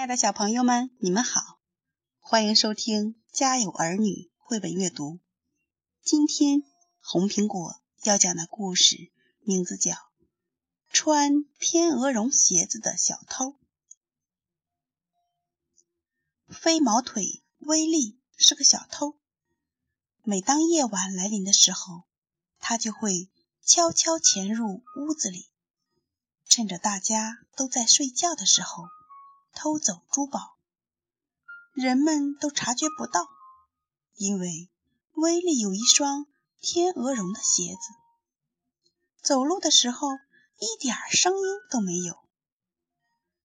亲爱的小朋友们，你们好，欢迎收听《家有儿女》绘本阅读。今天红苹果要讲的故事名字叫《穿天鹅绒鞋子的小偷》。飞毛腿威利是个小偷，每当夜晚来临的时候，他就会悄悄潜入屋子里，趁着大家都在睡觉的时候。偷走珠宝，人们都察觉不到，因为威利有一双天鹅绒的鞋子，走路的时候一点声音都没有。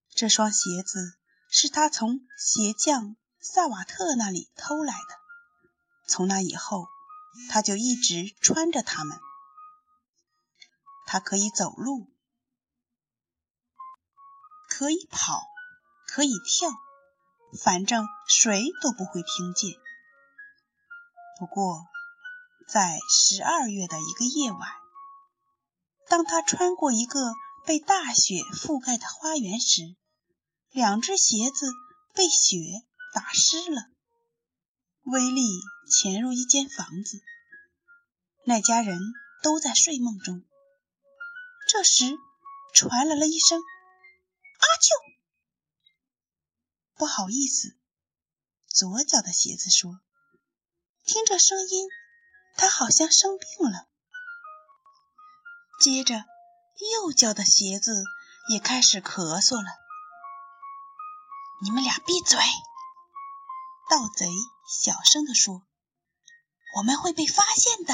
这双鞋子是他从鞋匠萨瓦特那里偷来的，从那以后他就一直穿着它们。他可以走路，可以跑。可以跳，反正谁都不会听见。不过，在十二月的一个夜晚，当他穿过一个被大雪覆盖的花园时，两只鞋子被雪打湿了。威利潜入一间房子，那家人都在睡梦中。这时，传来了一声“阿啾”。不好意思，左脚的鞋子说：“听这声音，他好像生病了。”接着，右脚的鞋子也开始咳嗽了。“你们俩闭嘴！”盗贼小声地说，“我们会被发现的。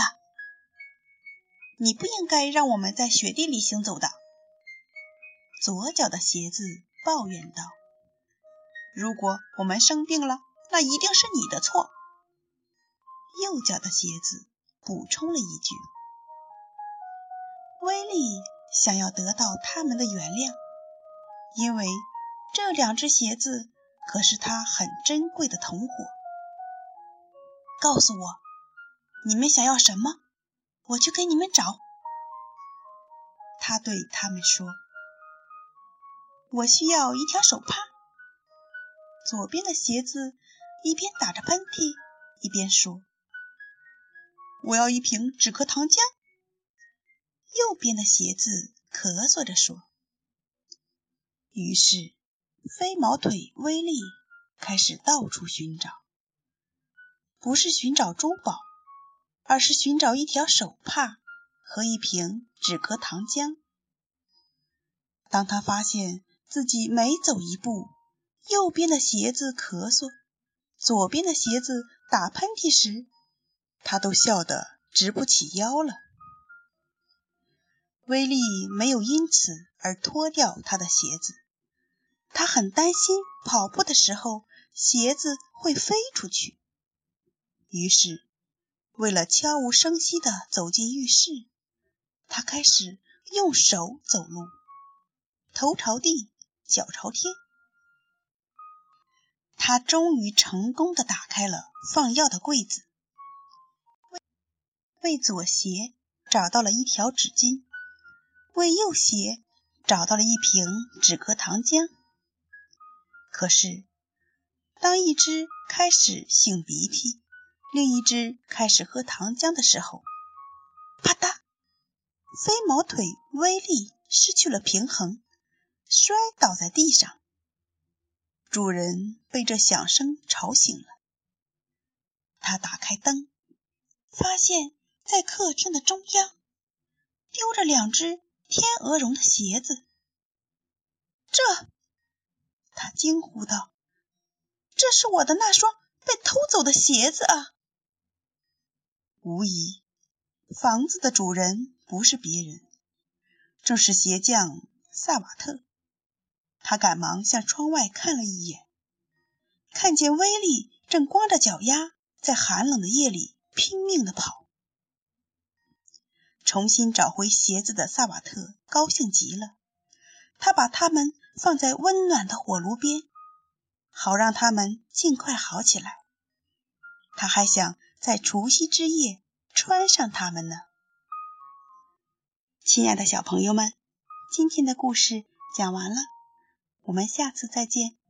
你不应该让我们在雪地里行走的。”左脚的鞋子抱怨道。如果我们生病了，那一定是你的错。”右脚的鞋子补充了一句。威利想要得到他们的原谅，因为这两只鞋子可是他很珍贵的同伙。告诉我，你们想要什么，我去给你们找。”他对他们说，“我需要一条手帕。”左边的鞋子一边打着喷嚏，一边说：“我要一瓶止咳糖浆。”右边的鞋子咳嗽着说。于是，飞毛腿威利开始到处寻找，不是寻找珠宝，而是寻找一条手帕和一瓶止咳糖浆。当他发现自己每走一步，右边的鞋子咳嗽，左边的鞋子打喷嚏时，他都笑得直不起腰了。威利没有因此而脱掉他的鞋子，他很担心跑步的时候鞋子会飞出去。于是，为了悄无声息地走进浴室，他开始用手走路，头朝地，脚朝天。他终于成功的打开了放药的柜子，为为左鞋找到了一条纸巾，为右鞋找到了一瓶止咳糖浆。可是，当一只开始擤鼻涕，另一只开始喝糖浆的时候，啪嗒，飞毛腿威力失去了平衡，摔倒在地上。主人被这响声吵醒了，他打开灯，发现，在客厅的中央丢着两只天鹅绒的鞋子。这，他惊呼道：“这是我的那双被偷走的鞋子啊！”无疑，房子的主人不是别人，正是鞋匠萨瓦特。他赶忙向窗外看了一眼，看见威利正光着脚丫在寒冷的夜里拼命的跑。重新找回鞋子的萨瓦特高兴极了，他把它们放在温暖的火炉边，好让它们尽快好起来。他还想在除夕之夜穿上它们呢。亲爱的小朋友们，今天的故事讲完了。我们下次再见。